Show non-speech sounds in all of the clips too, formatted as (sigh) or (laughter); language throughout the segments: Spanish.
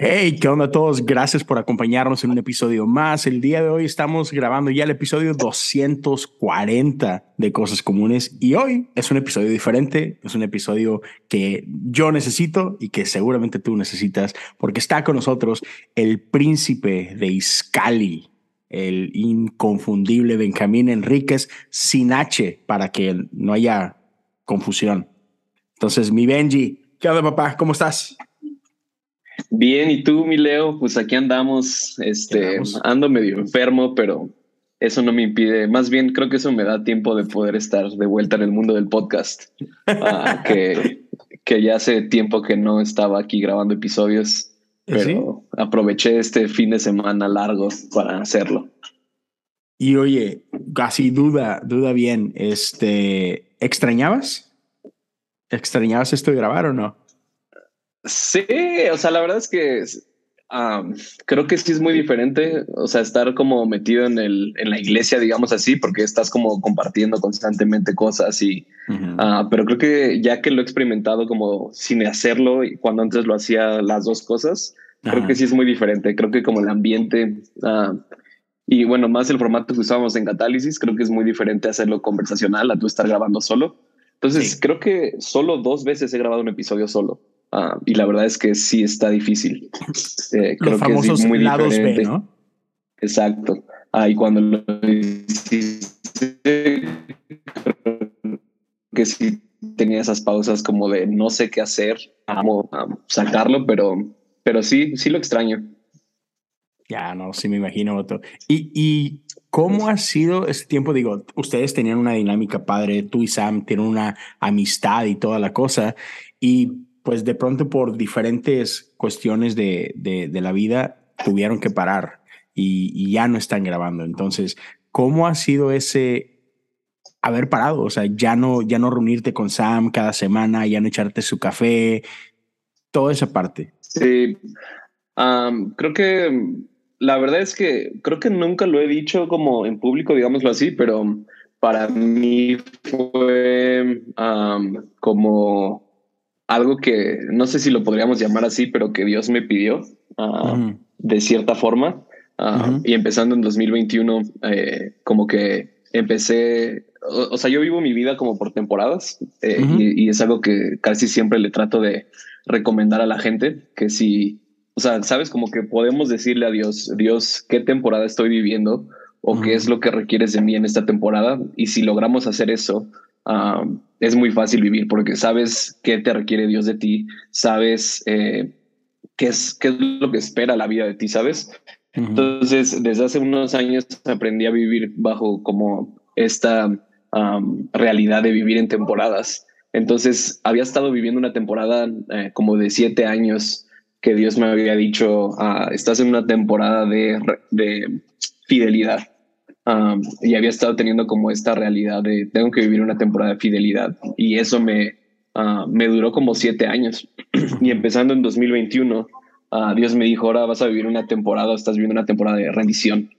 Hey, ¿qué onda a todos? Gracias por acompañarnos en un episodio más. El día de hoy estamos grabando ya el episodio 240 de Cosas Comunes y hoy es un episodio diferente, es un episodio que yo necesito y que seguramente tú necesitas porque está con nosotros el príncipe de Iscali, el inconfundible Benjamín Enríquez sin H para que no haya confusión. Entonces, mi Benji, ¿qué onda papá? ¿Cómo estás? Bien, ¿y tú, mi Leo? Pues aquí andamos, este, ando medio enfermo, pero eso no me impide, más bien creo que eso me da tiempo de poder estar de vuelta en el mundo del podcast, ah, (laughs) que, que ya hace tiempo que no estaba aquí grabando episodios, pero aproveché este fin de semana largo para hacerlo. Y oye, casi duda, duda bien, este, ¿extrañabas? ¿Extrañabas esto de grabar o no? Sí, o sea, la verdad es que creo que sí es muy diferente, o sea, estar como metido en, el, en la iglesia, digamos así, porque estás como compartiendo constantemente cosas y, ah, pero creo que ya que lo he experimentado como sin hacerlo y cuando antes lo hacía las dos cosas, creo que sí es muy diferente, creo que como el ambiente ah, y bueno, más el formato que usábamos en Catálisis, creo que es muy diferente hacerlo conversacional a tú estar grabando solo. Entonces, creo que solo dos veces he grabado un episodio solo. Ah, y la verdad es que sí está difícil. (laughs) Eh, creo Los famosos que es muy lados B, ¿no? Exacto. Ah, y cuando lo que sí tenía esas pausas como de no sé qué hacer, amo sacarlo, pero, pero sí, sí lo extraño. Ya, no, sí me imagino. ¿Y, ¿Y cómo ha sido este tiempo? Digo, ustedes tenían una dinámica padre, tú y Sam tienen una amistad y toda la cosa. Y pues de pronto por diferentes cuestiones de, de, la vida tuvieron que parar y, ya no están grabando. Entonces, ¿cómo ha sido ese haber parado? O sea, ya no, ya no reunirte con Sam cada semana, ya no echarte su café, toda esa parte. Sí, creo que la verdad es que creo que nunca lo he dicho como en público, digámoslo así, pero para mí fue como algo que no sé si lo podríamos llamar así, pero que Dios me pidió ah, de cierta forma. Ah, y empezando en 2021, eh, como que empecé, o, sea, yo vivo mi vida como por temporadas eh, y, es algo que casi siempre le trato de recomendar a la gente, que si, o sea, sabes, como que podemos decirle a Dios, Dios, ¿qué temporada estoy viviendo? o qué es lo que requieres de mí en esta temporada. Y si logramos hacer eso, es muy fácil vivir porque sabes qué te requiere Dios de ti, sabes eh, qué, es, qué es lo que espera la vida de ti, ¿sabes? Entonces, desde hace unos años aprendí a vivir bajo como esta realidad de vivir en temporadas. Entonces, había estado viviendo una temporada eh, como de siete años que Dios me había dicho, ah, estás en una temporada de, de fidelidad y había estado teniendo como esta realidad de tengo que vivir una temporada de fidelidad y eso me, ah, me duró como siete años. (clears throat) y empezando en 2021, ah, Dios me dijo, ahora vas a vivir una temporada, estás viviendo una temporada de rendición.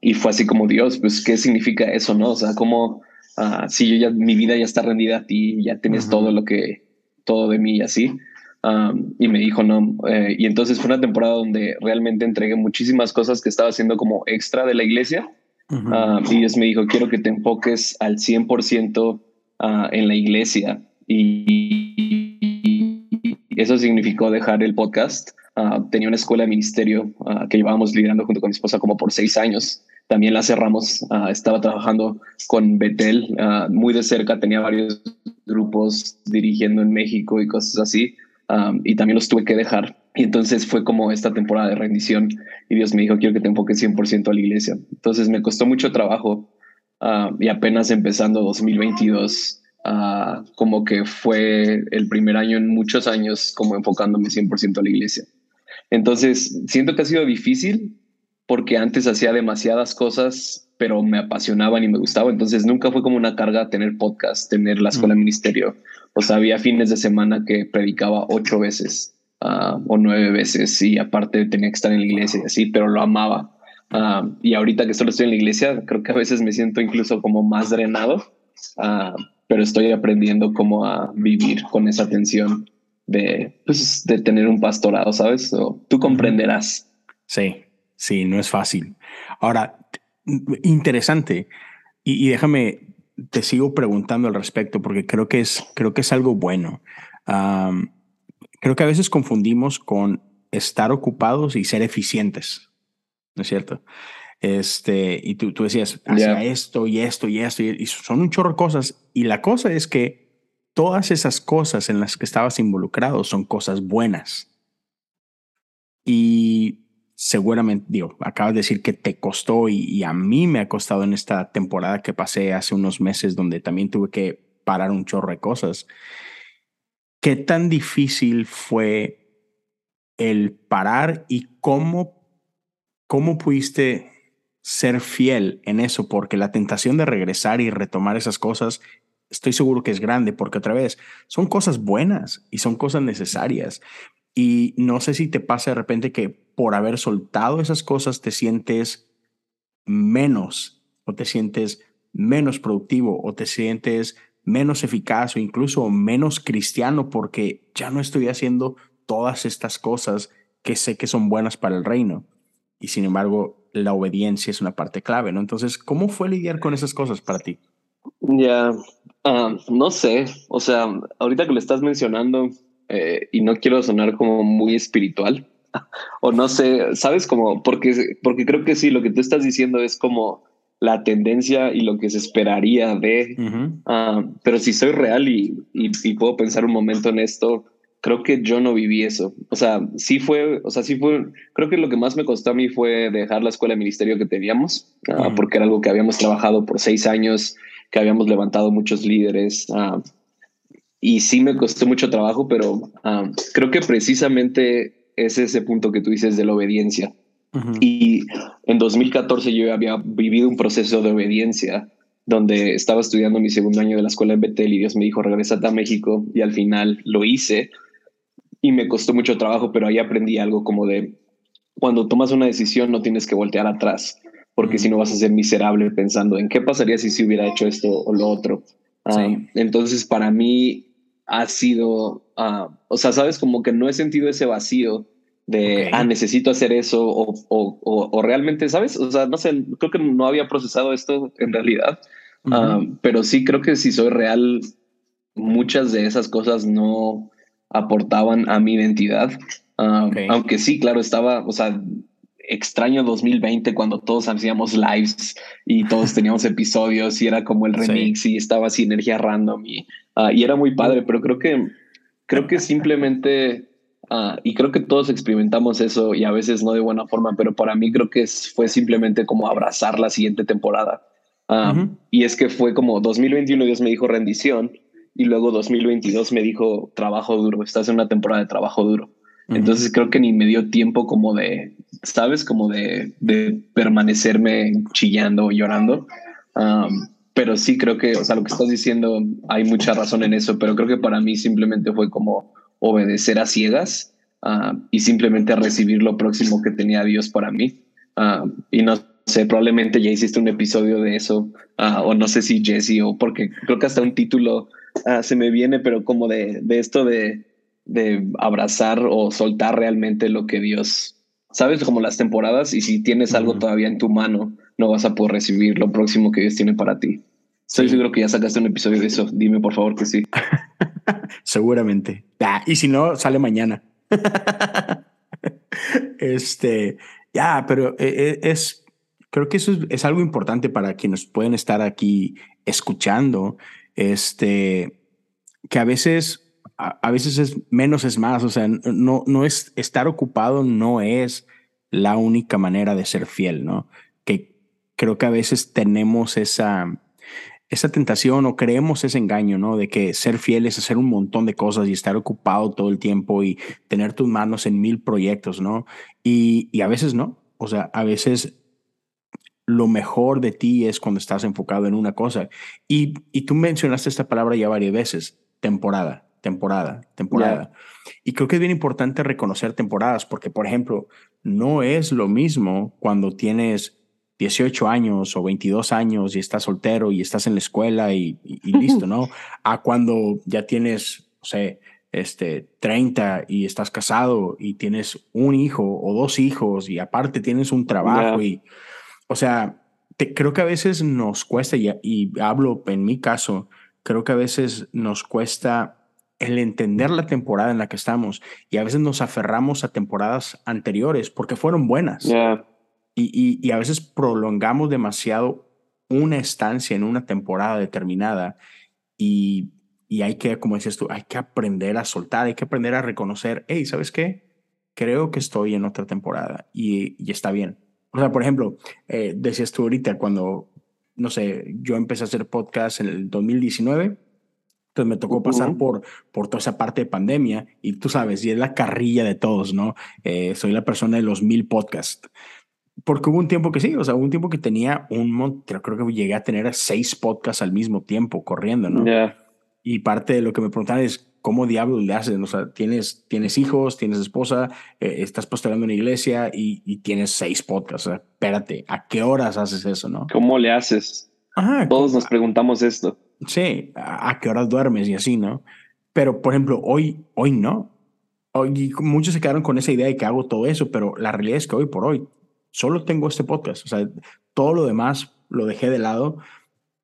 y fue así como Dios, pues, ¿qué significa eso? No, o sea, como ah, si yo ya, mi vida ya está rendida a ti, ya tienes todo lo que, todo de mí y así. y me dijo no. Eh, y entonces fue una temporada donde realmente entregué muchísimas cosas que estaba haciendo como extra de la iglesia Ah, y Dios me dijo, quiero que te enfoques al 100% ah, en la iglesia. Y, eso significó dejar el podcast. Ah, tenía una escuela de ministerio que llevábamos liderando junto con mi esposa como por seis años. También la cerramos. estaba trabajando con Betel muy de cerca. Tenía varios grupos dirigiendo en México y cosas así. y también los tuve que dejar y entonces fue como esta temporada de rendición y Dios me dijo, quiero que te enfoques 100% a la iglesia. Entonces me costó mucho trabajo ah, y apenas empezando 2022, ah, como que fue el primer año en muchos años como enfocándome 100% a la iglesia. Entonces siento que ha sido difícil porque antes hacía demasiadas cosas pero me apasionaban y me gustaba. Entonces nunca fue como una carga tener podcast, tener la escuela de ministerio. O sea, había fines de semana que predicaba ocho veces ah, o nueve veces y aparte tenía que estar en la iglesia y así, pero lo amaba. Ah, y ahorita que solo estoy en la iglesia, creo que a veces me siento incluso como más drenado, uh, pero estoy aprendiendo cómo a vivir con esa tensión de, pues, de tener un pastorado, ¿sabes? tú comprenderás. Sí, sí, no es fácil. Ahora, interesante, y, déjame, te sigo preguntando al respecto porque creo que es, creo que es algo bueno. Creo que a veces confundimos con estar ocupados y ser eficientes. ¿no es cierto? Este, y tú, tú decías, hacía esto y esto y esto, y, son un chorro de cosas. Y la cosa es que todas esas cosas en las que estabas involucrado son cosas buenas. Y seguramente, digo, acabas de decir que te costó y, y, a mí me ha costado en esta temporada que pasé hace unos meses donde también tuve que parar un chorro de cosas. ¿Qué tan difícil fue el parar y cómo ¿Cómo pudiste ser fiel en eso? Porque la tentación de regresar y retomar esas cosas, estoy seguro que es grande, porque otra vez, son cosas buenas y son cosas necesarias. Y no sé si te pasa de repente que por haber soltado esas cosas te sientes menos o te sientes menos productivo o te sientes menos eficaz o incluso menos cristiano porque ya no estoy haciendo todas estas cosas que sé que son buenas para el reino y sin embargo la obediencia es una parte clave, ¿no? Entonces, ¿cómo fue lidiar con esas cosas para ti? Ya, ah, no sé, o sea, ahorita que lo estás mencionando eh, y no quiero sonar como muy espiritual, (laughs) o no sé, sabes como, porque, porque creo que sí, lo que tú estás diciendo es como la tendencia y lo que se esperaría de, ah, pero si soy real y, y, puedo pensar un momento en esto, creo que yo no viví eso. O sea, sí fue, o sea, sí fue, creo que lo que más me costó a mí fue dejar la escuela de ministerio que teníamos, ah, porque era algo que habíamos trabajado por seis años, que habíamos levantado muchos líderes. Uh, y sí me costó mucho trabajo, pero creo que precisamente es ese punto que tú dices de la obediencia. Y en 2014 yo había vivido un proceso de obediencia donde estaba estudiando mi segundo año de la escuela en Betel y Dios me dijo, regresate a México y al final lo hice. Y me costó mucho trabajo, pero ahí aprendí algo como de cuando tomas una decisión no tienes que voltear atrás, porque si no vas a ser miserable pensando en qué pasaría si se hubiera hecho esto o lo otro. Ah, entonces, para mí ha sido, uh, o sea, sabes, como que no he sentido ese vacío de, ah, necesito hacer eso o, o, o, realmente, ¿sabes? O sea, no sé, creo que no había procesado esto en realidad, ah, pero sí creo que si soy real, muchas de esas cosas no, aportaban a mi identidad. Um, aunque sí, claro, estaba, o sea, extraño 2020 cuando todos hacíamos lives y todos (laughs) teníamos episodios y era como el remix y estaba así energía random y, uh, y era muy padre, pero creo que, creo que simplemente, (laughs) uh, y creo que todos experimentamos eso y a veces no de buena forma, pero para mí creo que fue simplemente como abrazar la siguiente temporada. Um, y es que fue como 2021 Dios me dijo rendición y luego 2022 me dijo trabajo duro, estás en una temporada de trabajo duro. Entonces creo que ni me dio tiempo como de, ¿sabes? Como de, de permanecerme chillando, llorando. pero sí creo que, o sea, lo que estás diciendo, hay mucha razón en eso, pero creo que para mí simplemente fue como obedecer a ciegas y simplemente recibir lo próximo que tenía Dios para mí. y no sé, probablemente ya hiciste un episodio de eso, o no sé si Jesse, o porque creo que hasta un título Ah, se me viene, pero como de, de esto de, de abrazar o soltar realmente lo que Dios, sabes, como las temporadas, y si tienes algo todavía en tu mano, no vas a poder recibir lo próximo que Dios tiene para ti. Estoy seguro que ya sacaste un episodio de eso. Dime por favor que sí. (laughs) (laughs) Seguramente. Ah, y si no, sale mañana. (laughs) este, ya, pero eh, eh, es, creo que eso es, algo importante para quienes pueden estar aquí escuchando este, que a veces, a, veces es menos es más, o sea, no, no es estar ocupado, no es la única manera de ser fiel, ¿no? Que creo que a veces tenemos esa, esa tentación o creemos ese engaño, ¿no? De que ser fiel es hacer un montón de cosas y estar ocupado todo el tiempo y tener tus manos en mil proyectos, ¿no? Y, y a veces no. O sea, a veces lo mejor de ti es cuando estás enfocado en una cosa. Y, y tú mencionaste esta palabra ya varias veces, temporada, temporada, temporada. Y creo que es bien importante reconocer temporadas, porque, por ejemplo, no es lo mismo cuando tienes 18 años o 22 años y estás soltero y estás en la escuela y, y listo, ¿no? A cuando ya tienes, no sé, este, 30 y estás casado y tienes un hijo o dos hijos y aparte tienes un trabajo y, o sea, te, creo que a veces nos cuesta, y, y hablo en mi caso, creo que a veces nos cuesta el entender la temporada en la que estamos y a veces nos aferramos a temporadas anteriores porque fueron buenas. Y, y, y, a veces prolongamos demasiado una estancia en una temporada determinada y y hay que, como dices tú, hay que aprender a soltar, hay que aprender a reconocer, hey, ¿sabes qué? Creo que estoy en otra temporada y, y está bien. O sea, por ejemplo, eh, decías tú ahorita cuando, no sé, yo empecé a hacer podcast en el 2019, entonces me tocó pasar por, por toda esa parte de pandemia y tú sabes, y es la carrilla de todos, ¿no? Eh, soy la persona de los mil podcasts. Porque hubo un tiempo que sí, o sea, hubo un tiempo que tenía un montón, creo que llegué a tener seis podcasts al mismo tiempo corriendo, ¿no? Yeah. Y parte de lo que me preguntan es, ¿cómo diablos le haces? O sea, tienes, tienes hijos, tienes esposa, eh, estás postelando en una iglesia y, y, tienes seis podcasts. O sea, espérate, ¿a qué horas haces eso, no? ¿Cómo le haces? Ajá, Todos nos preguntamos esto. Sí, ¿a, ¿a qué horas duermes y así, no? Pero, por ejemplo, hoy, hoy no. Hoy, muchos se quedaron con esa idea de que hago todo eso, pero la realidad es que hoy por hoy solo tengo este podcast. O sea, todo lo demás lo dejé de lado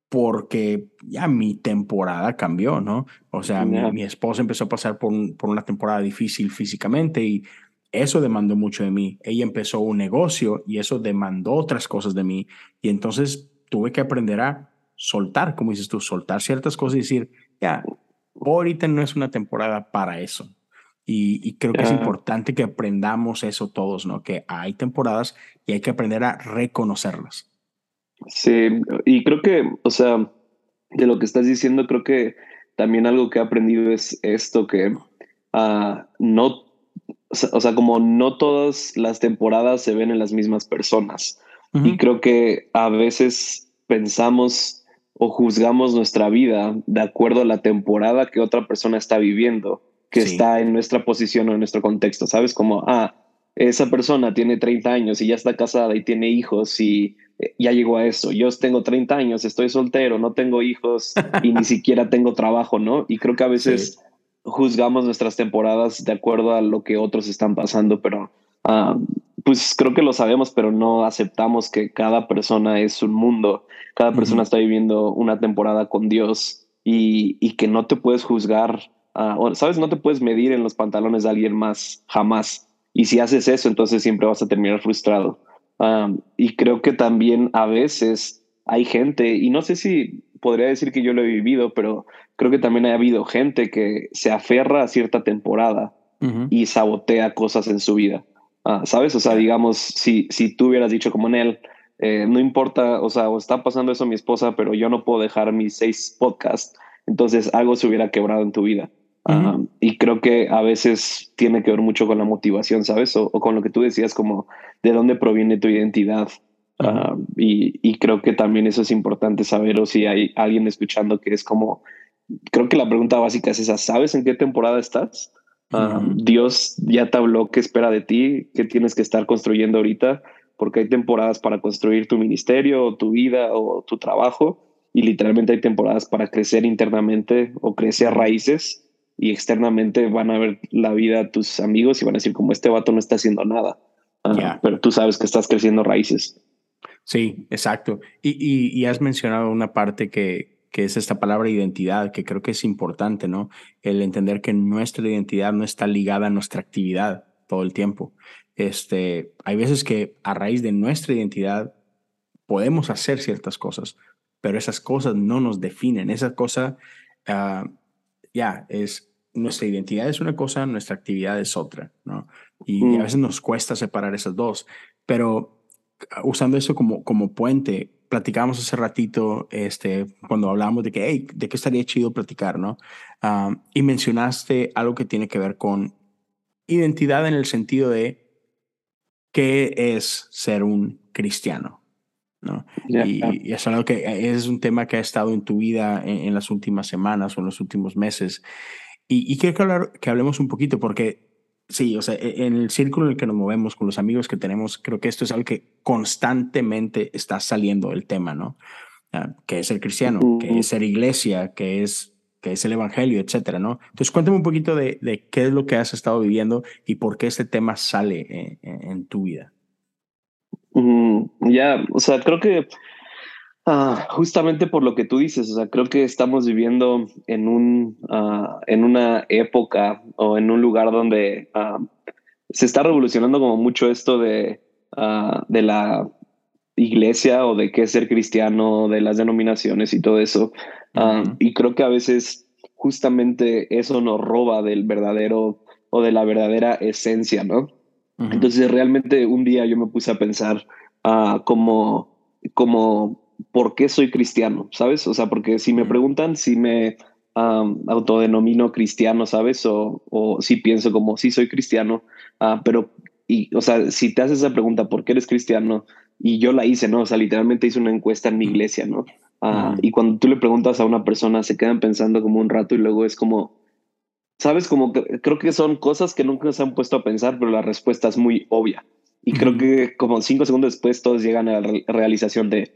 porque ya mi temporada cambió, ¿no? O sea, mi, mi, esposa empezó a pasar por, un, por, una temporada difícil físicamente y eso demandó mucho de mí. Ella empezó un negocio y eso demandó otras cosas de mí. Y entonces tuve que aprender a soltar, como dices tú, soltar ciertas cosas y decir, ya, ahorita no es una temporada para eso. Y, y creo que es importante que aprendamos eso todos, ¿no? Que hay temporadas y hay que aprender a reconocerlas. Sí, y creo que, o sea, de lo que estás diciendo, creo que también algo que he aprendido es esto, que uh, no, o sea, como no todas las temporadas se ven en las mismas personas. Uh -huh. Y creo que a veces pensamos o juzgamos nuestra vida de acuerdo a la temporada que otra persona está viviendo, que sí. está en nuestra posición o en nuestro contexto, ¿sabes? Como, ah, esa persona tiene 30 años y ya está casada y tiene hijos y ya llegó a eso. Yo tengo 30 años, estoy soltero, no tengo hijos y ni (laughs) siquiera tengo trabajo, ¿no? Y creo que a veces sí. juzgamos nuestras temporadas de acuerdo a lo que otros están pasando, pero um, pues creo que lo sabemos, pero no aceptamos que cada persona es un mundo, cada persona uh -huh. está viviendo una temporada con Dios y, y que no te puedes juzgar, uh, ¿sabes? No te puedes medir en los pantalones de alguien más, jamás. Y si haces eso, entonces siempre vas a terminar frustrado. Um, y creo que también a veces hay gente, y no sé si podría decir que yo lo he vivido, pero creo que también ha habido gente que se aferra a cierta temporada uh -huh. y sabotea cosas en su vida. Uh, ¿Sabes? O sea, digamos, si, si tú hubieras dicho como en él, eh, no importa, o sea, o está pasando eso a mi esposa, pero yo no puedo dejar mis seis podcasts, entonces algo se hubiera quebrado en tu vida. Uh -huh. um, y creo que a veces tiene que ver mucho con la motivación, ¿sabes? O, o con lo que tú decías, como de dónde proviene tu identidad. Uh -huh. uh, y, y, creo que también eso es importante saber, o si hay alguien escuchando que es como, creo que la pregunta básica es esa, ¿sabes en qué temporada estás? -huh. Dios ya te habló qué espera de ti, qué tienes que estar construyendo ahorita, porque hay temporadas para construir tu ministerio, o tu vida o tu trabajo, y literalmente hay temporadas para crecer internamente o crecer raíces y externamente van a ver la vida a tus amigos y van a decir como este vato no está haciendo nada, yeah. pero tú sabes que estás creciendo raíces. Sí, exacto. Y, y, y, has mencionado una parte que, que es esta palabra identidad, que creo que es importante, ¿no? El entender que nuestra identidad no está ligada a nuestra actividad todo el tiempo. Este, hay veces que a raíz de nuestra identidad podemos hacer ciertas cosas, pero esas cosas no nos definen. Esa cosa uh, ya, es nuestra identidad es una cosa, nuestra actividad es otra, ¿no? Y, mm. y, a veces nos cuesta separar esas dos, pero ah, usando eso como, como puente, platicábamos hace ratito, este, cuando hablábamos de que, hey, de qué estaría chido platicar, ¿no? Um, y mencionaste algo que tiene que ver con identidad en el sentido de qué es ser un cristiano, ¿no? y, es algo que es un tema que ha estado en tu vida en, las últimas semanas o en los últimos meses. Y, y quiero que, hablar, que hablemos un poquito porque sí, o sea, e, en el círculo en el que nos movemos con los amigos que tenemos, creo que esto es algo que constantemente está saliendo el tema, ¿no? Ah, que es el cristiano, que es ser iglesia, que es que es el Evangelio, etcétera, ¿no? Entonces, cuéntame un poquito de, de, qué es lo que has estado viviendo y por qué este tema sale en, tu vida. Ya, o sea, creo que ah, justamente por lo que tú dices, o sea, creo que estamos viviendo en, un, ah, en una época o en un lugar donde ah, se está revolucionando como mucho esto de, de la iglesia o de qué es ser cristiano, de las denominaciones y todo eso. Y creo que a veces justamente eso nos roba del verdadero o de la verdadera esencia, ¿no? Entonces realmente un día yo me puse a pensar uh, como, como, ¿por qué soy cristiano? ¿Sabes? O sea, porque si me preguntan si me autodenomino cristiano, ¿sabes? O, o si pienso como, sí soy cristiano, uh, pero, y, o sea, si te haces esa pregunta, ¿por qué eres cristiano? Y yo la hice, ¿no? O sea, literalmente hice una encuesta en mi iglesia, ¿no? Ah, y cuando tú le preguntas a una persona, se quedan pensando como un rato y luego es como, sabes, como que creo que son cosas que nunca se han puesto a pensar, pero la respuesta es muy obvia. Y creo que como cinco segundos después todos llegan a la realización de,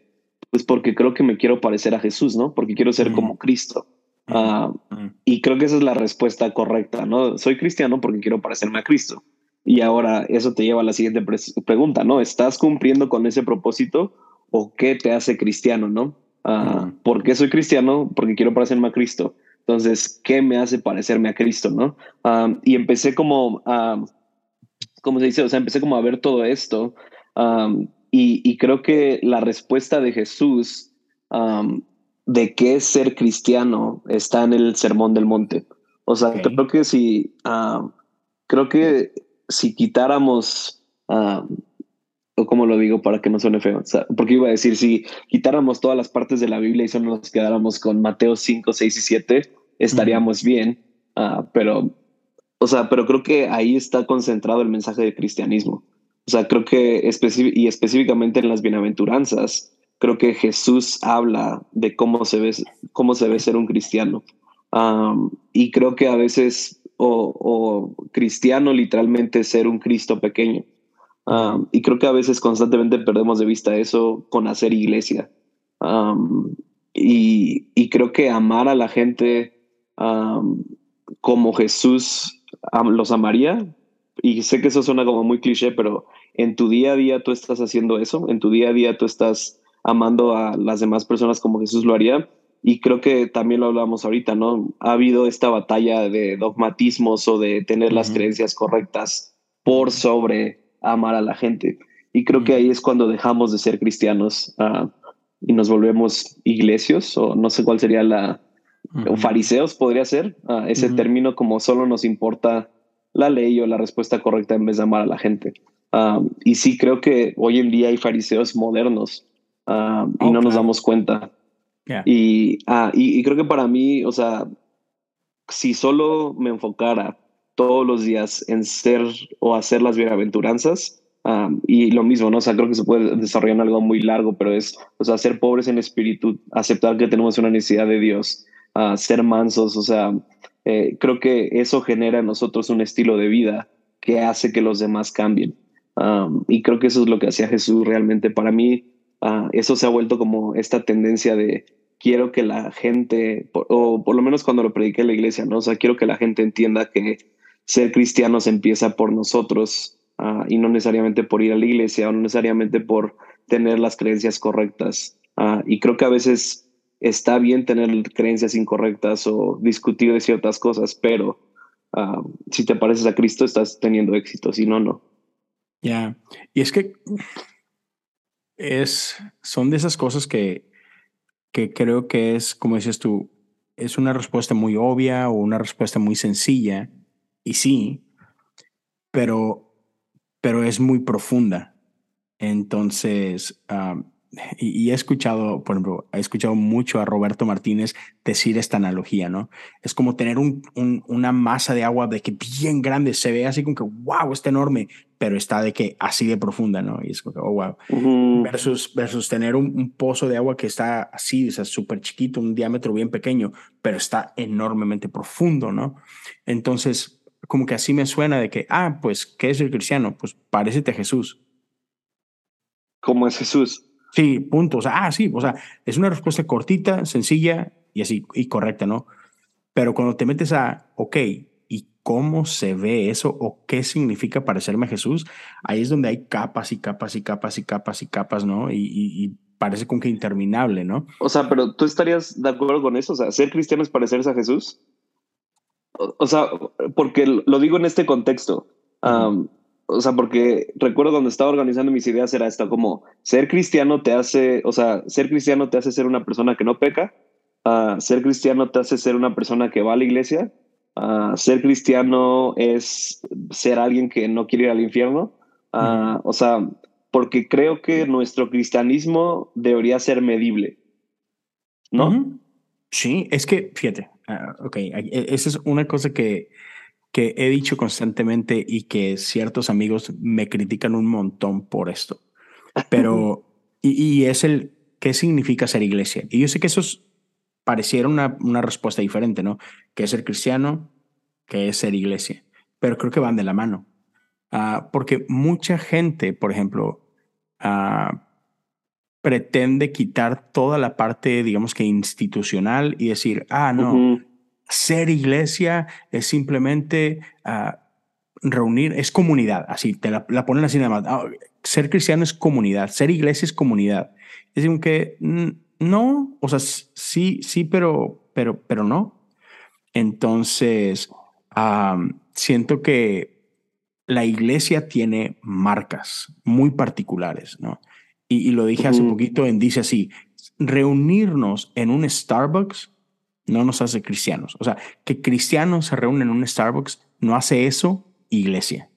pues porque creo que me quiero parecer a Jesús, ¿no? Porque quiero ser como Cristo. Ah, y creo que esa es la respuesta correcta, ¿no? Soy cristiano porque quiero parecerme a Cristo. Y ahora eso te lleva a la siguiente pregunta, ¿no? ¿Estás cumpliendo con ese propósito o qué te hace cristiano, ¿no? Uh, ¿Por qué soy cristiano? Porque quiero parecerme a Cristo. Entonces, ¿qué me hace parecerme a Cristo, no? y empecé como, a, ¿cómo se dice? O sea, empecé como a ver todo esto y, y, creo que la respuesta de Jesús de qué es ser cristiano está en el Sermón del Monte. O sea, creo que si, creo que si quitáramos, uh, o como lo digo para que no suene feo, porque iba a decir, si quitáramos todas las partes de la Biblia y solo nos quedáramos con Mateo 5, 6 y 7, estaríamos bien, ah, pero, o sea, pero creo que ahí está concentrado el mensaje del cristianismo. O sea, creo que y específicamente en las bienaventuranzas, creo que Jesús habla de cómo se ve, cómo se ve ser un cristiano. y creo que a veces o, cristiano literalmente ser un Cristo pequeño. Um, y creo que a veces constantemente perdemos de vista eso con hacer iglesia. Um, y, creo que amar a la gente um, como Jesús los amaría, y sé que eso suena como muy cliché, pero en tu día a día tú estás haciendo eso, en tu día a día tú estás amando a las demás personas como Jesús lo haría. Y creo que también lo hablamos ahorita, ¿no? Ha habido esta batalla de dogmatismos o de tener las creencias correctas por sobre amar a la gente. Y creo que ahí es cuando dejamos de ser cristianos ah, y nos volvemos iglesios, o no sé cuál sería la... fariseos podría ser ah, ese término como solo nos importa la ley o la respuesta correcta en vez de amar a la gente. Y sí creo que hoy en día hay fariseos modernos y oh, no nos damos cuenta. Y, ah, y, creo que para mí, o sea, si solo me enfocara todos los días en ser o hacer las bienaventuranzas, y lo mismo, ¿no? O sea, creo que se puede desarrollar en algo muy largo, pero es, o sea, ser pobres en espíritu, aceptar que tenemos una necesidad de Dios, uh, ser mansos, o sea, eh, creo que eso genera en nosotros un estilo de vida que hace que los demás cambien. y creo que eso es lo que hacía Jesús realmente. Para mí, uh, eso se ha vuelto como esta tendencia de quiero que la gente, o por lo menos cuando lo prediqué en la iglesia, ¿no? O sea, quiero que la gente entienda que ser cristianos empieza por nosotros ah, y no necesariamente por ir a la iglesia o no necesariamente por tener las creencias correctas. Ah, y creo que a veces está bien tener creencias incorrectas o discutir de ciertas cosas, pero ah, si te pareces a Cristo estás teniendo éxito, si no, no. Ya, y es que es, son de esas cosas que que creo que es, como dices tú, es una respuesta muy obvia o una respuesta muy sencilla, y sí, pero, pero es muy profunda. Entonces, (laughs) y, he escuchado, por ejemplo, he escuchado mucho a Roberto Martínez decir esta analogía, ¿no? Es como tener un, una masa de agua de que bien grande, se ve así como que, wow, está enorme, pero está de que así de profunda, ¿no? Y es como, oh, wow. versus, versus tener un, pozo de agua que está así, o sea, súper chiquito, un diámetro bien pequeño, pero está enormemente profundo, ¿no? Entonces, como que así me suena de que, ah, pues, ¿qué es el cristiano? Pues parécete a Jesús. ¿Cómo es Jesús? Sí, punto. O sea, ah, sí, o sea, es una respuesta cortita, sencilla y así, y correcta, ¿no? Pero cuando te metes a, ok, cómo se ve eso o qué significa parecerme a Jesús, ahí es donde hay capas y capas y capas y capas y capas, ¿no? Y, parece como que interminable, ¿no? O sea, pero tú estarías de acuerdo con eso, o sea, ser cristiano es parecerse a Jesús. O, sea, porque lo digo en este contexto. O sea, porque recuerdo cuando estaba organizando mis ideas era esto como ser cristiano te hace, o sea, ser cristiano te hace ser una persona que no peca, ah, ser cristiano te hace ser una persona que va a la iglesia Ah, ser cristiano es ser alguien que no quiere ir al infierno. Ah, o sea, porque creo que nuestro cristianismo debería ser medible. ¿No? Sí, es que, fíjate, uh, ok, e, esa es una cosa que, que he dicho constantemente y que ciertos amigos me critican un montón por esto. Pero, (laughs) y, y, es el, ¿qué significa ser iglesia? Y yo sé que eso es pareciera una, una respuesta diferente, ¿no? Que es ser cristiano, que es ser iglesia. Pero creo que van de la mano. Ah, porque mucha gente, por ejemplo, ah, pretende quitar toda la parte, digamos que institucional y decir, ah, no, ser iglesia es simplemente uh, reunir, es comunidad, así, te la, ponen así nada más. ser cristiano es comunidad, ser iglesia es comunidad. Es decir, que no, o sea, sí, sí, pero, pero, pero no. Entonces, siento que la iglesia tiene marcas muy particulares, ¿no? Y, lo dije hace poquito en Dice así, reunirnos en un Starbucks no nos hace cristianos. O sea, que cristianos se reúnen en un Starbucks no hace eso iglesia.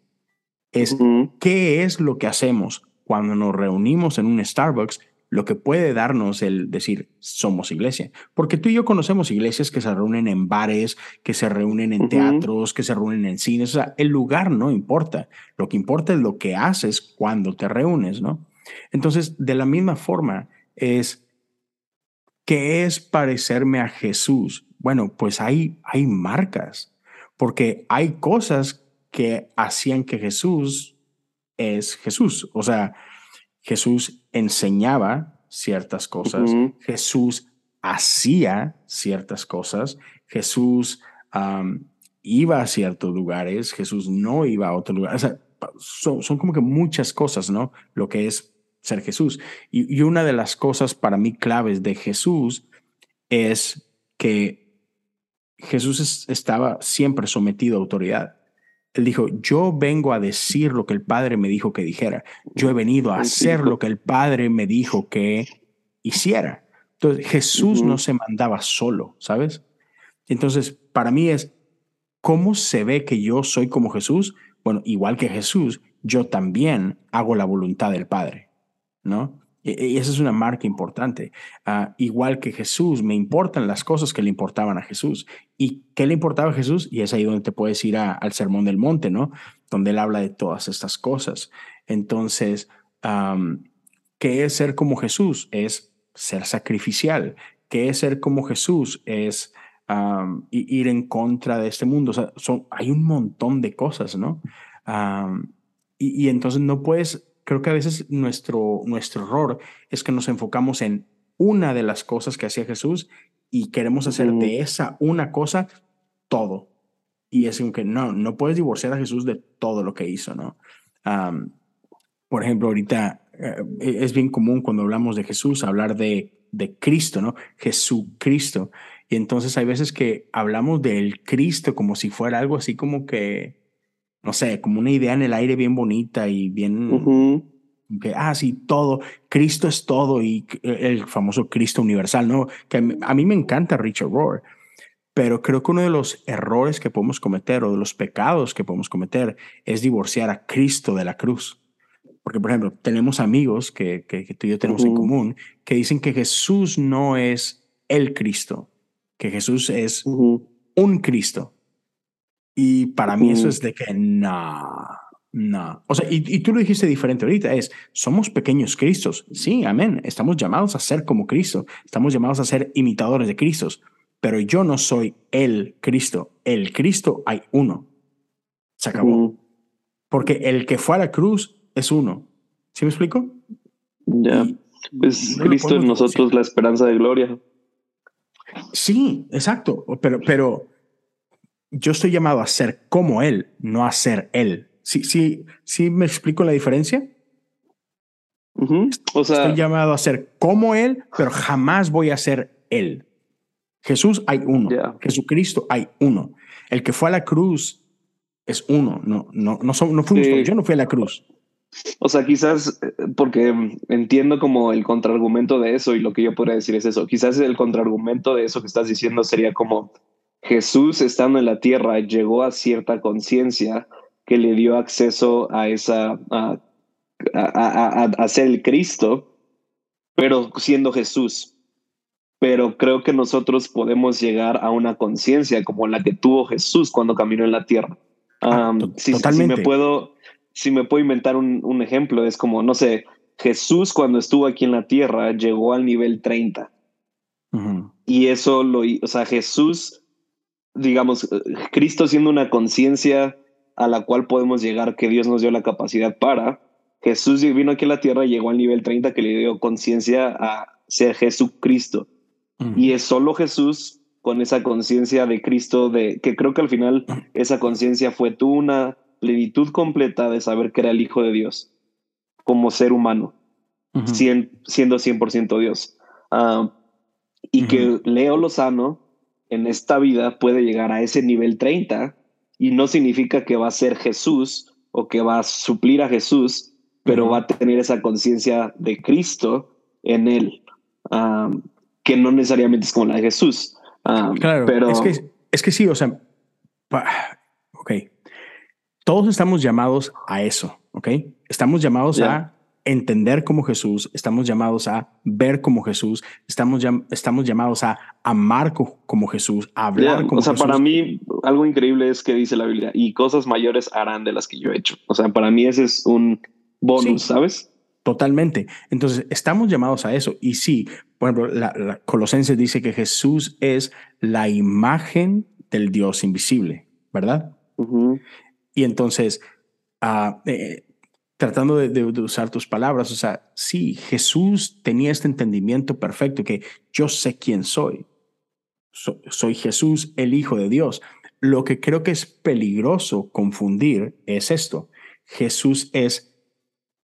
Es qué es lo que hacemos cuando nos reunimos en un Starbucks lo que puede darnos el decir somos iglesia. Porque tú y yo conocemos iglesias que se reúnen en bares, que se reúnen en teatros, que se reúnen en cines. O sea, el lugar no importa. Lo que importa es lo que haces cuando te reúnes, ¿no? Entonces, de la misma forma, es, ¿qué es parecerme a Jesús? Bueno, pues hay, hay marcas, porque hay cosas que hacían que Jesús es Jesús. O sea, Jesús enseñaba ciertas cosas, Jesús hacía ciertas cosas, Jesús iba a ciertos lugares, Jesús no iba a otros lugares. son, como que muchas cosas, ¿no? Lo que es ser Jesús. Y, y una de las cosas para mí claves de Jesús es que Jesús estaba siempre sometido a autoridad. Él dijo, yo vengo a decir lo que el Padre me dijo que dijera. Yo he venido a hacer lo que el Padre me dijo que hiciera. Entonces Jesús no se mandaba solo, ¿sabes? Entonces, para mí es, ¿cómo se ve que yo soy como Jesús? Bueno, igual que Jesús, yo también hago la voluntad del Padre, ¿no? Y esa es una marca importante. Ah, igual que Jesús, me importan las cosas que le importaban a Jesús. ¿Y qué le importaba a Jesús? Y es ahí donde te puedes ir al Sermón del Monte, ¿no? Donde él habla de todas estas cosas. Entonces, ¿qué es ser como Jesús? Es ser sacrificial. ¿Qué es ser como Jesús? Es ir en contra de este mundo. O sea, son, hay un montón de cosas, ¿no? y, y entonces no puedes creo que a veces nuestro, nuestro error es que nos enfocamos en una de las cosas que hacía Jesús y queremos hacer de esa una cosa todo. Y es que no, no puedes divorciar a Jesús de todo lo que hizo, ¿no? por ejemplo, ahorita eh, es bien común cuando hablamos de Jesús hablar de, de Cristo, ¿no? Jesucristo. Y entonces hay veces que hablamos del Cristo como si fuera algo así como que, no sé, como una idea en el aire bien bonita y bien... Que, ah, sí, todo, Cristo es todo y el famoso Cristo universal, ¿no? Que a mí me encanta Richard Rohr, pero creo que uno de los errores que podemos cometer o de los pecados que podemos cometer es divorciar a Cristo de la cruz. Porque, por ejemplo, tenemos amigos que, que, tú y yo tenemos en común que dicen que Jesús no es el Cristo, que Jesús es un Cristo. Y para mí eso es de que no, No. O sea, y, y, tú lo dijiste diferente ahorita, es, somos pequeños Cristos. Sí, amén. Estamos llamados a ser como Cristo. Estamos llamados a ser imitadores de Cristo. Pero yo no soy el Cristo. El Cristo hay uno. Se acabó. Porque el que fue a la cruz es uno. ¿Sí me explico? Ya. Es Cristo en nosotros la esperanza de gloria. Sí, exacto. Pero, pero yo estoy llamado a ser como Él, no a ser Él. ¿Sí, sí, sí me explico la diferencia? o sea, estoy llamado a ser como Él, pero jamás voy a ser Él. Jesús hay uno. Jesucristo hay uno. El que fue a la cruz es uno. No, no, no, no fuimos, yo no fui a la cruz. O sea, quizás eh, porque entiendo como el contraargumento de eso y lo que yo podría decir es eso. Quizás el contraargumento de eso que estás diciendo sería como Jesús estando en la tierra llegó a cierta conciencia que le dio acceso a esa, a, a, a, ser el Cristo, pero siendo Jesús. Pero creo que nosotros podemos llegar a una conciencia como la que tuvo Jesús cuando caminó en la tierra. Ah, si, me puedo si me puedo inventar un, un, ejemplo, es como, no sé, Jesús cuando estuvo aquí en la tierra llegó al nivel 30. Y eso lo, o sea, Jesús, digamos, Cristo siendo una conciencia a la cual podemos llegar, que Dios nos dio la capacidad para, Jesús vino aquí a la tierra y llegó al nivel 30 que le dio conciencia a ser Jesucristo. Y es solo Jesús con esa conciencia de Cristo, de que creo que al final esa conciencia fue tú una plenitud completa de saber que era el Hijo de Dios como ser humano, siendo 100% Dios. Ah, y que Leo Lozano en esta vida puede llegar a ese nivel 30 y no significa que va a ser Jesús o que va a suplir a Jesús, pero va a tener esa conciencia de Cristo en él, que no necesariamente es como la de Jesús. Claro, pero... es, que, es que sí, o sea, ok, todos estamos llamados a eso, ¿ok? Estamos llamados a entender como Jesús, estamos llamados a ver como Jesús, estamos, estamos llamados a amar como Jesús, a hablar como Jesús. O sea, para mí algo increíble es que dice la Biblia, y cosas mayores harán de las que yo he hecho. O sea, para mí ese es un bonus, ¿sabes? Totalmente. Entonces, estamos llamados a eso. Y sí, por ejemplo, la, Colosenses dice que Jesús es la imagen del Dios invisible, ¿verdad? Y entonces, ah, eh, tratando de, usar tus palabras, o sea, sí, Jesús tenía este entendimiento perfecto que yo sé quién soy. soy Jesús, el Hijo de Dios. Lo que creo que es peligroso confundir es esto. Jesús es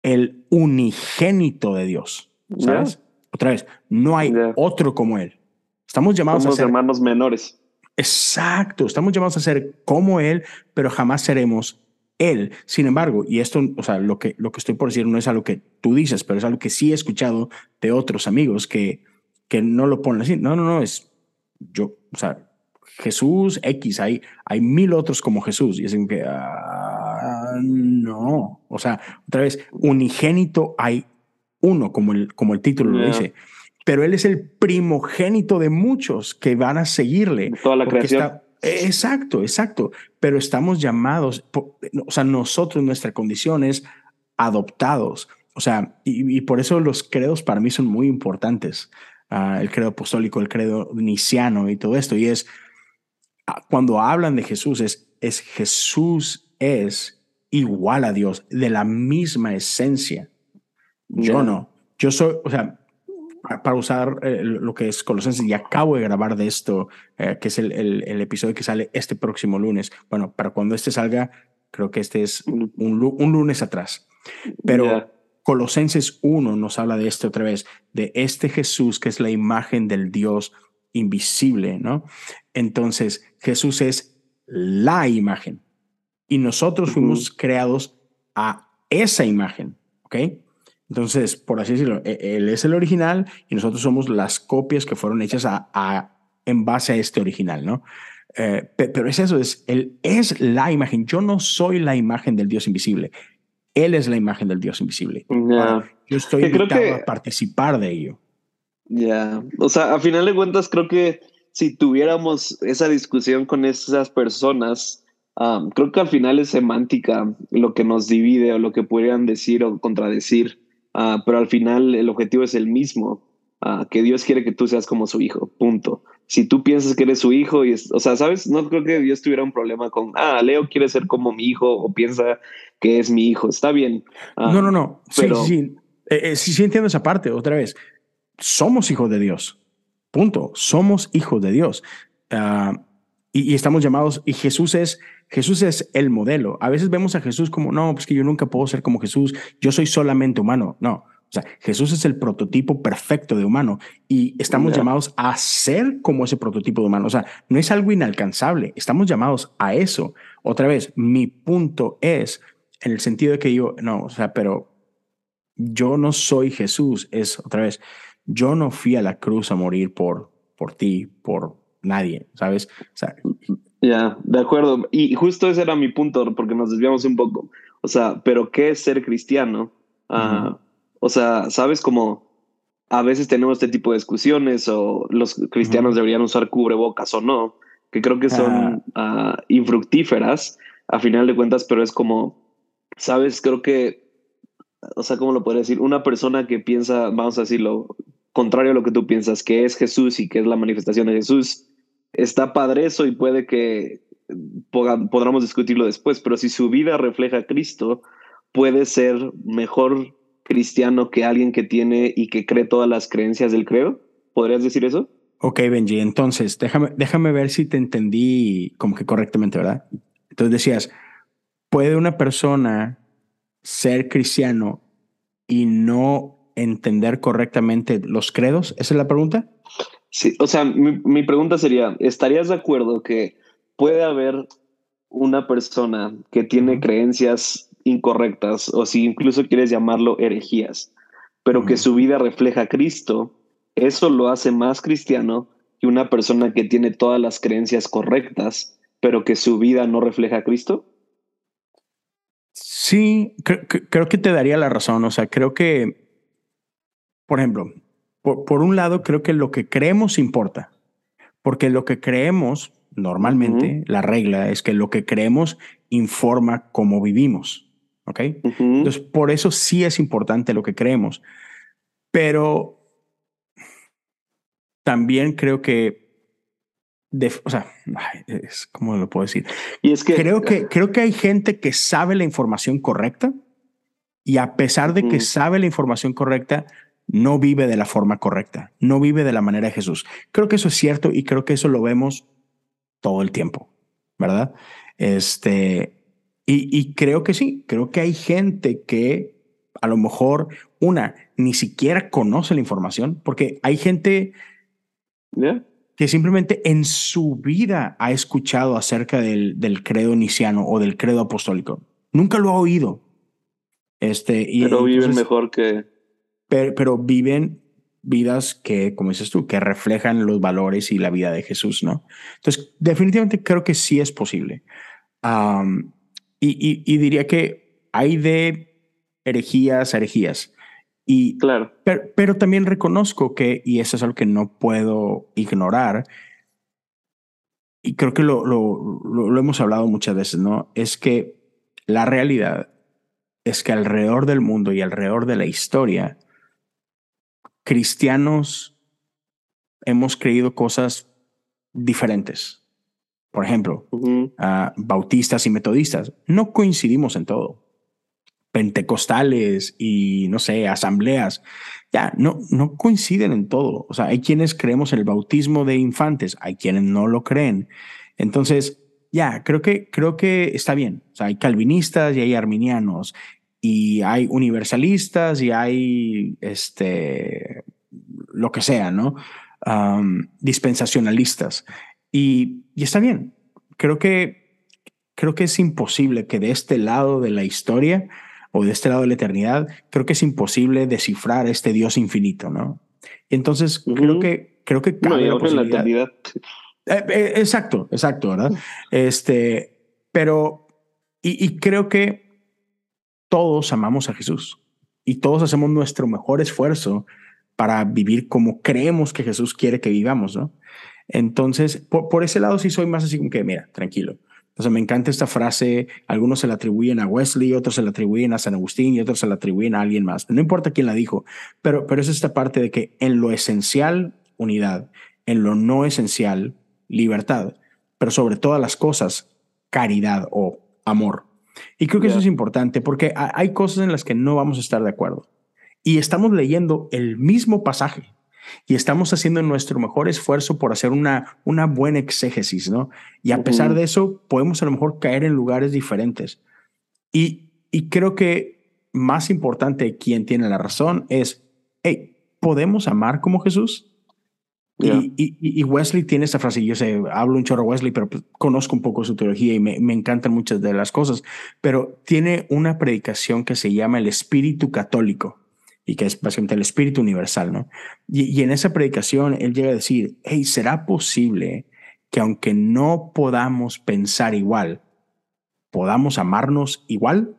el unigénito de Dios. ¿Sabes? Otra vez, no hay otro como él. Estamos llamados a ser hermanos menores. Exacto, estamos llamados a ser como Él, pero jamás seremos Él. Sin embargo, y esto, o sea, lo que, lo que estoy por decir no es algo que tú dices, pero es algo que sí he escuchado de otros amigos que, que no lo ponen así. No, no, no, es yo, o sea, Jesús X, hay, hay mil otros como Jesús. Y es que, ah, no, o sea, otra vez, unigénito hay uno, como el, como el título lo dice pero él es el primogénito de muchos que van a seguirle. Toda la creación. Exacto, exacto. Pero estamos llamados, o sea, nosotros, nuestra condición es adoptados. O sea, y, por eso los credos para mí son muy importantes. Ah, el credo apostólico, el credo niciano y todo esto. Y es, ah, cuando hablan de Jesús, es, es Jesús es igual a Dios, de la misma esencia. Yo no. Yo soy, o sea, para usar eh, lo que es Colosenses, y acabo de grabar de esto, eh, que es el, el, episodio que sale este próximo lunes. Bueno, para cuando este salga, creo que este es un, un lunes atrás. Pero Colosenses 1 nos habla de esto otra vez, de este Jesús que es la imagen del Dios invisible, ¿no? Entonces, Jesús es la imagen y nosotros fuimos creados a esa imagen, ¿ok? Entonces, por así decirlo, e, él es el original y nosotros somos las copias que fueron hechas a, en base a este original, ¿no? Eh, pero es eso, es, él es la imagen. Yo no soy la imagen del Dios invisible. Él es la imagen del Dios invisible. yo estoy invitado a participar de ello. Ya, o sea, a final de cuentas creo que si tuviéramos esa discusión con esas personas, ah, creo que al final es semántica lo que nos divide o lo que podrían decir o contradecir, ah, pero al final el objetivo es el mismo, que Dios quiere que tú seas como su hijo, punto. Si tú piensas que eres su hijo, y o sea, ¿sabes? No creo que Dios tuviera un problema con, ah, Leo quiere ser como mi hijo o piensa que es mi hijo, está bien. no, no, no, pero... sí, sí. Eh, eh, sí, sí entiendo esa parte, otra vez. Somos hijos de Dios. Punto. Somos hijos de Dios. Ah, y, estamos llamados, y Jesús es, Jesús es el modelo. A veces vemos a Jesús como, no, pues que yo nunca puedo ser como Jesús, yo soy solamente humano. No, o sea, Jesús es el prototipo perfecto de humano y estamos llamados a ser como ese prototipo de humano. O sea, no es algo inalcanzable, estamos llamados a eso. Otra vez, mi punto es en el sentido de que yo, no, o sea, pero yo no soy Jesús, es otra vez, yo no fui a la cruz a morir por, por ti, por nadie, ¿sabes? ya, de acuerdo. Y justo ese era mi punto, porque nos desviamos un poco. O sea, pero ¿qué es ser cristiano? Ah, o sea, ¿sabes cómo a veces tenemos este tipo de discusiones o los cristianos deberían usar cubrebocas o no? Que creo que son ah, infructíferas a final de cuentas, pero es como, ¿sabes? Creo que o sea, ¿cómo lo podría decir? Una persona que piensa, vamos a decirlo, contrario a lo que tú piensas, que es Jesús y que es la manifestación de Jesús, está padre eso y puede que podamos discutirlo después, pero si su vida refleja a Cristo, puede ser mejor cristiano que alguien que tiene y que cree todas las creencias del creo. ¿Podrías decir eso? Ok, Benji, entonces déjame, déjame ver si te entendí como que correctamente, ¿verdad? Entonces decías, ¿puede una persona ser cristiano y no entender correctamente los credos? ¿Esa es la pregunta? Sí, o sea, mi, pregunta sería, ¿estarías de acuerdo que puede haber una persona que tiene creencias incorrectas o si incluso quieres llamarlo herejías, pero que su vida refleja a Cristo, eso lo hace más cristiano que una persona que tiene todas las creencias correctas, pero que su vida no refleja a Cristo? Sí, creo, que te daría la razón. O sea, creo que, por ejemplo, por, un lado, creo que lo que creemos importa, porque lo que creemos, normalmente, la regla es que lo que creemos informa cómo vivimos. ¿Ok? Entonces, por eso sí es importante lo que creemos. Pero también creo que o sea, es, ¿cómo lo puedo decir? Y es que creo que (laughs) creo que hay gente que sabe la información correcta y a pesar de que sabe la información correcta, no vive de la forma correcta, no vive de la manera de Jesús. Creo que eso es cierto y creo que eso lo vemos todo el tiempo, ¿verdad? Este, y, y creo que sí, creo que hay gente que a lo mejor, una, ni siquiera conoce la información, porque hay gente que simplemente en su vida ha escuchado acerca del, del credo niciano o del credo apostólico. Nunca lo ha oído. Este, y pero viven mejor que... Pero, viven vidas que, como dices tú, que reflejan los valores y la vida de Jesús, ¿no? Entonces, definitivamente creo que sí es posible. y, y, diría que hay de herejías herejías. Y, claro. Pero, también reconozco que, y eso es algo que no puedo ignorar, y creo que lo, lo, lo, hemos hablado muchas veces, ¿no? Es que la realidad es que alrededor del mundo y alrededor de la historia, cristianos hemos creído cosas diferentes. Por ejemplo, bautistas y metodistas, no coincidimos en todo pentecostales y no sé, asambleas, ya no, no coinciden en todo. O sea, hay quienes creemos en el bautismo de infantes, hay quienes no lo creen. Entonces, ya, creo que, creo que está bien. O sea, hay calvinistas y hay arminianos y hay universalistas y hay este, lo que sea, ¿no? dispensacionalistas. Y, y está bien. Creo que, creo que es imposible que de este lado de la historia o de este lado de la eternidad, creo que es imposible descifrar este Dios infinito, ¿no? entonces creo que creo que cabe la posibilidad. Eh, eh, exacto, exacto, ¿verdad? Este, pero y, y creo que todos amamos a Jesús y todos hacemos nuestro mejor esfuerzo para vivir como creemos que Jesús quiere que vivamos, ¿no? Entonces, por, ese lado sí soy más así como que, mira, tranquilo. Entonces me encanta esta frase, algunos se la atribuyen a Wesley, otros se la atribuyen a San Agustín y otros se la atribuyen a alguien más. No importa quién la dijo, pero, pero es esta parte de que en lo esencial, unidad, en lo no esencial, libertad, pero sobre todas las cosas, caridad o amor. Y creo que eso es importante porque hay cosas en las que no vamos a estar de acuerdo. Y estamos leyendo el mismo pasaje y estamos haciendo nuestro mejor esfuerzo por hacer una, una buena exégesis, ¿no? Y a pesar de eso, podemos a lo mejor caer en lugares diferentes. Y, y creo que más importante, quien tiene la razón es, hey, ¿podemos amar como Jesús? Y, y, Wesley tiene esta frase, yo sé, hablo un chorro Wesley, pero pues, conozco un poco su teología y me, me, encantan muchas de las cosas, pero tiene una predicación que se llama el espíritu católico y que es básicamente el espíritu universal, ¿no? Y, en esa predicación él llega a decir, hey, ¿será posible que aunque no podamos pensar igual, podamos amarnos igual?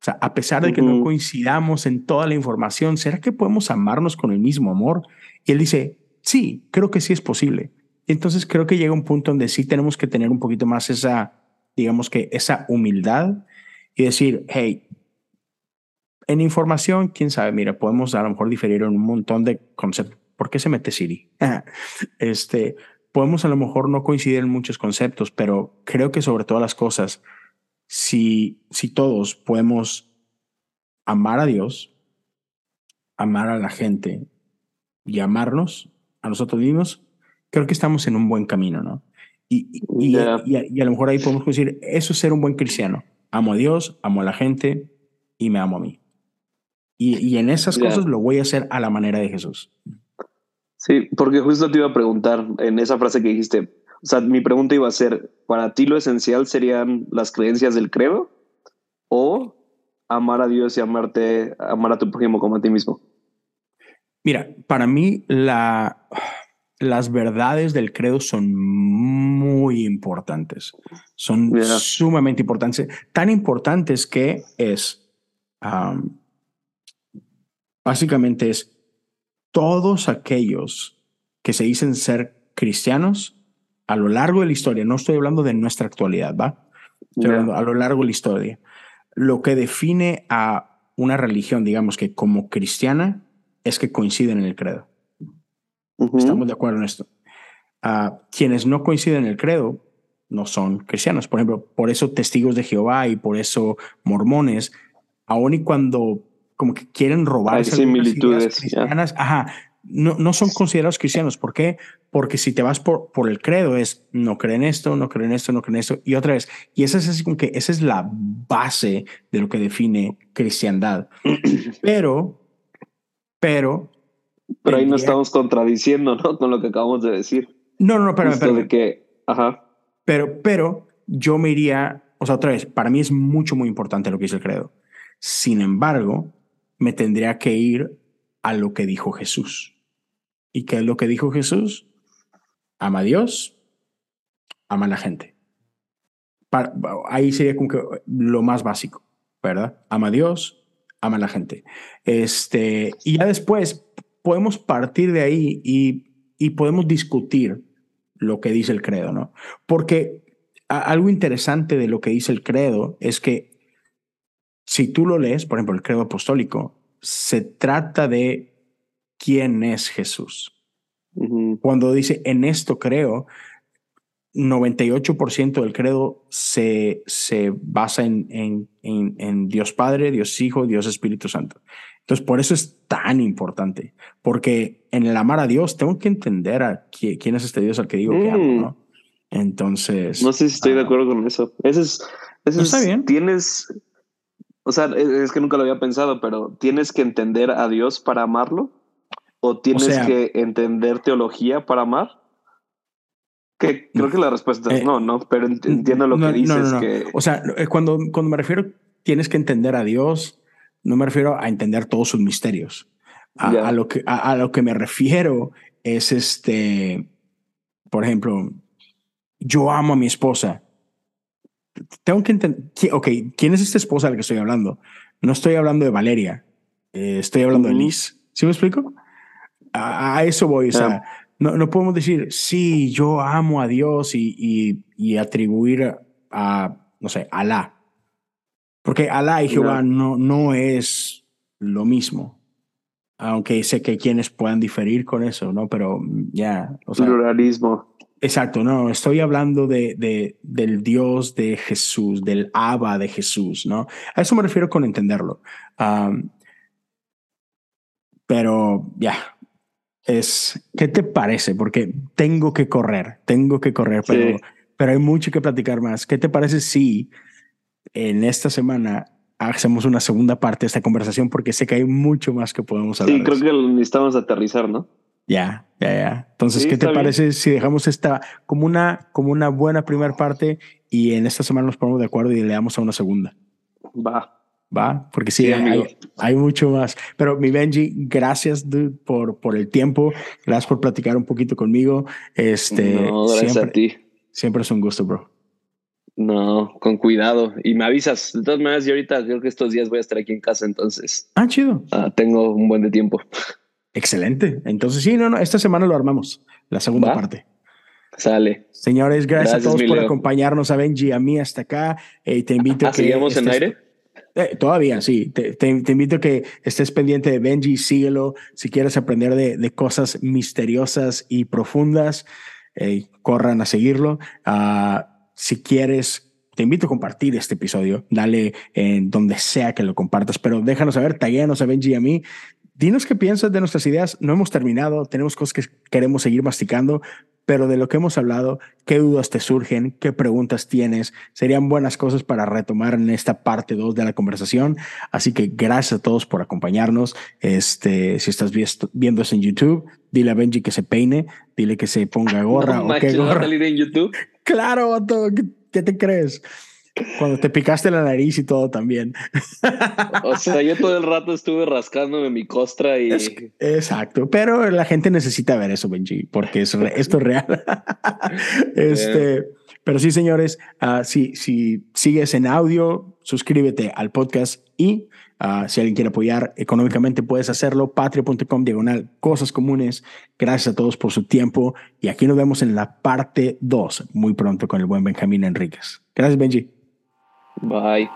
O sea, a pesar de que no coincidamos en toda la información, ¿será que podemos amarnos con el mismo amor? Y él dice, sí, creo que sí es posible. entonces creo que llega un punto donde sí tenemos que tener un poquito más esa, digamos que esa humildad y decir, hey, en información, quién sabe, mira, podemos a lo mejor diferir en un montón de conceptos. ¿Por qué se mete Siri? (laughs) este, podemos a lo mejor no coincidir en muchos conceptos, pero creo que sobre todas las cosas, si, si todos podemos amar a Dios, amar a la gente y amarnos a nosotros mismos, creo que estamos en un buen camino, ¿no? Y, y, y, a, lo mejor ahí podemos decir, eso es ser un buen cristiano. Amo a Dios, amo a la gente y me amo a mí. Y, en esas cosas lo voy a hacer a la manera de Jesús. Sí, porque justo te iba a preguntar en esa frase que dijiste, o sea, mi pregunta iba a ser, ¿para ti lo esencial serían las creencias del credo o amar a Dios y amarte, amar a tu prójimo como a ti mismo? Mira, para mí la, las verdades del credo son muy importantes, son sumamente importantes, tan importantes que es... Básicamente es todos aquellos que se dicen ser cristianos a lo largo de la historia, no estoy hablando de nuestra actualidad, ¿va? Estoy hablando a lo largo de la historia. Lo que define a una religión, digamos que como cristiana, es que coinciden en el credo. Estamos de acuerdo en esto. Uh, quienes no coinciden en el credo no son cristianos. Por ejemplo, por eso testigos de Jehová y por eso mormones, aun y cuando como que quieren robar similitudes cristianas. Ajá, no, no son considerados cristianos. ¿Por qué? Porque si te vas por, por el credo es no creen esto, no creen esto, no creen esto. Y otra vez, y esa es así como que esa es la base de lo que define cristiandad. (clears throat) Pero, pero. Pero ahí no estamos contradiciendo, ¿no? Con lo que acabamos de decir. No, no, no, pero, pero. De que, ajá. Pero, pero yo me iría, o sea, otra vez, para mí es mucho, muy importante lo que dice el credo. Sin embargo, me tendría que ir a lo que dijo Jesús. ¿Y qué es lo que dijo Jesús? Ama a Dios, ama a la gente. ahí sería como que lo más básico, ¿verdad? Ama a Dios, ama a la gente. Este, y ya después podemos partir de ahí y, y podemos discutir lo que dice el credo, ¿no? Porque algo interesante de lo que dice el credo es que si tú lo lees, por ejemplo, el credo apostólico, se trata de quién es Jesús. Cuando dice en esto creo, 98% del credo se, se basa en, en, en, Dios Padre, Dios Hijo, Dios Espíritu Santo. Entonces, por eso es tan importante, porque en el amar a Dios tengo que entender a quién, es este Dios al que digo que amo, mm. ¿no? Entonces. No sé si estoy de ah, acuerdo con eso. Eso es. Eso está bien. Tienes, o sea, e, es que nunca lo había pensado, pero ¿tienes que entender a Dios para amarlo? ¿O tienes que entender teología para amar? Que creo que la respuesta es eh, no, no, pero entiendo lo que dices. que... O sea, eh, cuando, cuando me refiero tienes que entender a Dios, no me refiero a entender todos sus misterios. A, lo, que, a, lo que me refiero es este, por ejemplo, yo amo a mi esposa tengo que entender, ok, ¿quién es esta esposa de la que estoy hablando? No estoy hablando de Valeria, eh, estoy hablando de Liz. ¿Sí me explico? A, eso voy, o sea, no, no podemos decir, sí, yo amo a Dios y, y, y atribuir a, no sé, Alá. Porque Alá y Jehová no, no es lo mismo. Aunque sé que quienes puedan diferir con eso, ¿no? Pero ya. Pluralismo. Exacto, no, estoy hablando de, de, del Dios de Jesús, del Abba de Jesús, ¿no? A eso me refiero con entenderlo. pero ya, es, ¿qué te parece? Porque tengo que correr, tengo que correr, pero, pero hay mucho que platicar más. ¿Qué te parece si en esta semana hacemos una segunda parte de esta conversación? Porque sé que hay mucho más que podemos hablar. Sí, creo que necesitamos aterrizar, ¿no? Ya, ya, ya. Entonces, ¿qué te parece si dejamos esta como una, como una buena primera parte y en esta semana nos ponemos de acuerdo y le damos a una segunda? Va. Va, porque sí, hay, mucho más. Pero mi Benji, gracias por, por el tiempo, gracias por platicar un poquito conmigo. Este, no, gracias siempre, a ti. Siempre es un gusto, bro. No, con cuidado. Y me avisas. De todas maneras, yo ahorita creo que estos días voy a estar aquí en casa, entonces. Ah, chido. Ah, tengo un buen de tiempo. Excelente. Entonces, sí, no, no, esta semana lo armamos, la segunda parte. Sale. Señores, gracias, a todos por acompañarnos, a Benji, a mí hasta acá. Eh, te invito ¿Ah, a que. ¿Seguimos en aire? Eh, todavía, sí. Te, te, invito a que estés pendiente de Benji, síguelo. Si quieres aprender de, de cosas misteriosas y profundas, eh, corran a seguirlo. Uh, si quieres te invito a compartir este episodio, dale en donde sea que lo compartas, pero déjanos saber, taguéanos a Benji y a mí, Dinos qué piensas de nuestras ideas. No hemos terminado, tenemos cosas que queremos seguir masticando, pero de lo que hemos hablado, qué dudas te surgen, qué preguntas tienes, serían buenas cosas para retomar en esta parte 2 de la conversación. Así que gracias a todos por acompañarnos. Este, si estás viendo eso en YouTube, dile a Benji que se peine, dile que se ponga (laughs) gorra o qué gorra. salir en YouTube? (laughs) Claro, ¿qué te crees? Cuando te picaste la nariz y todo también. O sea, yo todo el rato estuve rascándome mi costra y. exacto, pero la gente necesita ver eso, Benji, porque esto es real. (laughs) este, pero sí, señores, uh, si, si sigues en audio, suscríbete al podcast y uh, si alguien quiere apoyar económicamente, puedes hacerlo. Patria.com diagonal cosas comunes. Gracias a todos por su tiempo y aquí nos vemos en la parte 2 muy pronto con el buen Benjamín Enríquez. Gracias, Benji. Bye.